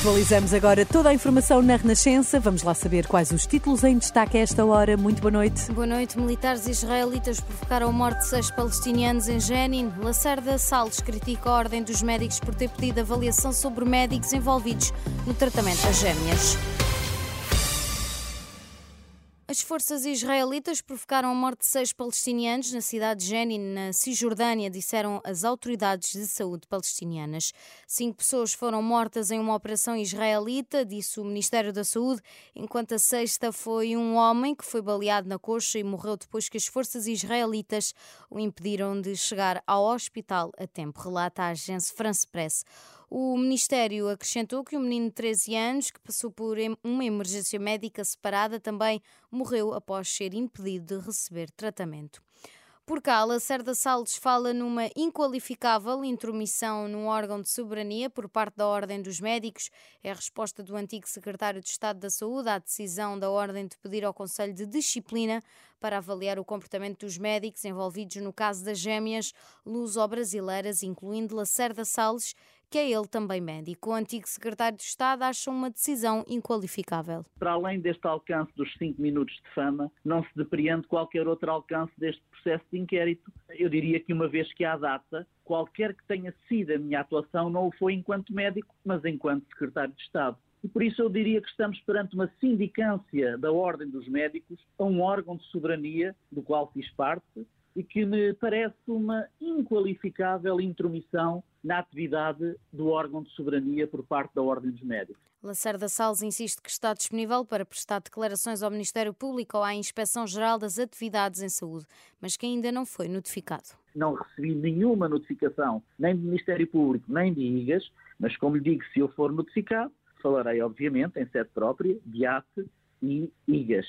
Atualizamos agora toda a informação na Renascença. Vamos lá saber quais os títulos em destaque a esta hora. Muito boa noite. Boa noite. Militares israelitas provocaram a morte de seis palestinianos em Jenin. Lacerda Salles critica a ordem dos médicos por ter pedido avaliação sobre médicos envolvidos no tratamento das gêmeas. As forças israelitas provocaram a morte de seis palestinianos na cidade de Jenin, na Cisjordânia, disseram as autoridades de saúde palestinianas. Cinco pessoas foram mortas em uma operação israelita, disse o Ministério da Saúde, enquanto a sexta foi um homem que foi baleado na coxa e morreu depois que as forças israelitas o impediram de chegar ao hospital a tempo, relata a agência France Press. O Ministério acrescentou que o menino de 13 anos, que passou por uma emergência médica separada, também morreu após ser impedido de receber tratamento. Por cá, Lacerda Salles fala numa inqualificável intromissão num órgão de soberania por parte da Ordem dos Médicos. É a resposta do antigo secretário de Estado da Saúde à decisão da Ordem de pedir ao Conselho de Disciplina para avaliar o comportamento dos médicos envolvidos no caso das gêmeas luso-brasileiras, incluindo Lacerda Salles que é ele também médico. O antigo secretário de Estado acha uma decisão inqualificável. Para além deste alcance dos cinco minutos de fama, não se depreende qualquer outro alcance deste processo de inquérito. Eu diria que uma vez que há data, qualquer que tenha sido a minha atuação não o foi enquanto médico, mas enquanto secretário de Estado. E por isso eu diria que estamos perante uma sindicância da Ordem dos Médicos a um órgão de soberania do qual fiz parte e que me parece uma inqualificável intromissão na atividade do órgão de soberania por parte da Ordem dos Médicos. Lacerda Salles insiste que está disponível para prestar declarações ao Ministério Público ou à Inspeção-Geral das Atividades em Saúde, mas que ainda não foi notificado. Não recebi nenhuma notificação, nem do Ministério Público, nem de IGAS, mas como lhe digo, se eu for notificado, falarei, obviamente, em sede própria, de ATE e IGAS.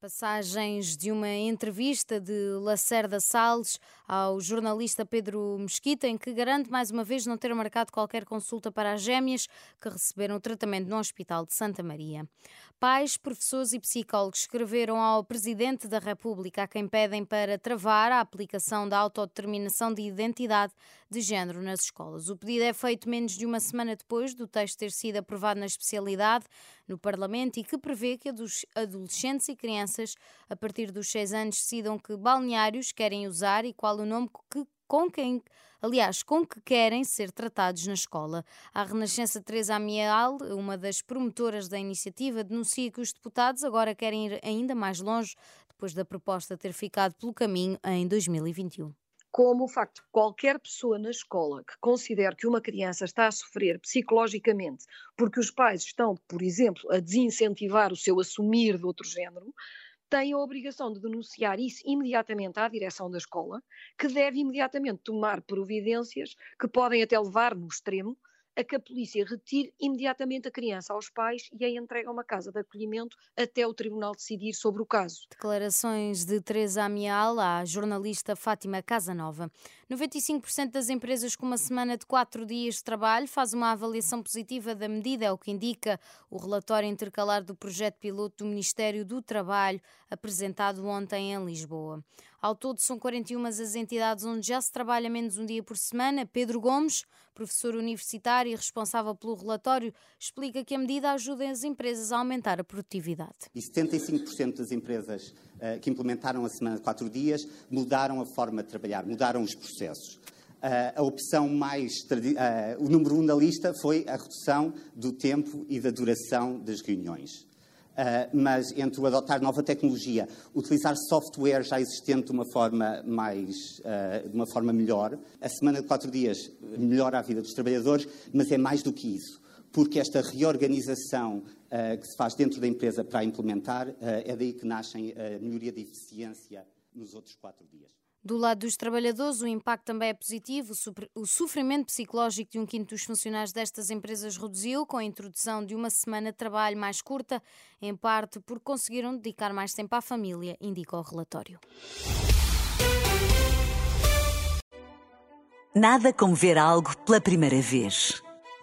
Passagens de uma entrevista de Lacerda Salles ao jornalista Pedro Mesquita, em que garante mais uma vez não ter marcado qualquer consulta para as gêmeas que receberam tratamento no Hospital de Santa Maria. Pais, professores e psicólogos escreveram ao Presidente da República, a quem pedem para travar a aplicação da autodeterminação de identidade de género nas escolas. O pedido é feito menos de uma semana depois do texto ter sido aprovado na especialidade no Parlamento e que prevê que adolescentes e crianças a partir dos 6 anos decidam que balneários querem usar e qual o nome que com quem, aliás, com que querem ser tratados na escola. A Renascença Teresa Amial, uma das promotoras da iniciativa, denuncia que os deputados agora querem ir ainda mais longe depois da proposta ter ficado pelo caminho em 2021 como o facto de qualquer pessoa na escola que considere que uma criança está a sofrer psicologicamente porque os pais estão, por exemplo, a desincentivar o seu assumir de outro género, tem a obrigação de denunciar isso imediatamente à direção da escola, que deve imediatamente tomar providências que podem até levar no extremo a que a polícia retire imediatamente a criança aos pais e a entregue a uma casa de acolhimento até o tribunal decidir sobre o caso. Declarações de Teresa Amial à jornalista Fátima Casanova. 95% das empresas com uma semana de quatro dias de trabalho faz uma avaliação positiva da medida, é o que indica o relatório intercalar do projeto piloto do Ministério do Trabalho, apresentado ontem em Lisboa. Ao todo, são 41 as entidades onde já se trabalha menos um dia por semana. Pedro Gomes, professor universitário e responsável pelo relatório, explica que a medida ajuda as empresas a aumentar a produtividade. E 75% das empresas uh, que implementaram a semana de quatro dias mudaram a forma de trabalhar, mudaram os processos. Uh, a opção mais. Uh, o número um da lista foi a redução do tempo e da duração das reuniões. Uh, mas entre o adotar nova tecnologia, utilizar software já existente de uma forma mais, uh, de uma forma melhor, a semana de quatro dias melhora a vida dos trabalhadores, mas é mais do que isso, porque esta reorganização uh, que se faz dentro da empresa para implementar é daí que nascem a melhoria de eficiência nos outros quatro dias. Do lado dos trabalhadores, o impacto também é positivo. O sofrimento psicológico de um quinto dos funcionários destas empresas reduziu com a introdução de uma semana de trabalho mais curta, em parte porque conseguiram dedicar mais tempo à família, indica o relatório. Nada como ver algo pela primeira vez.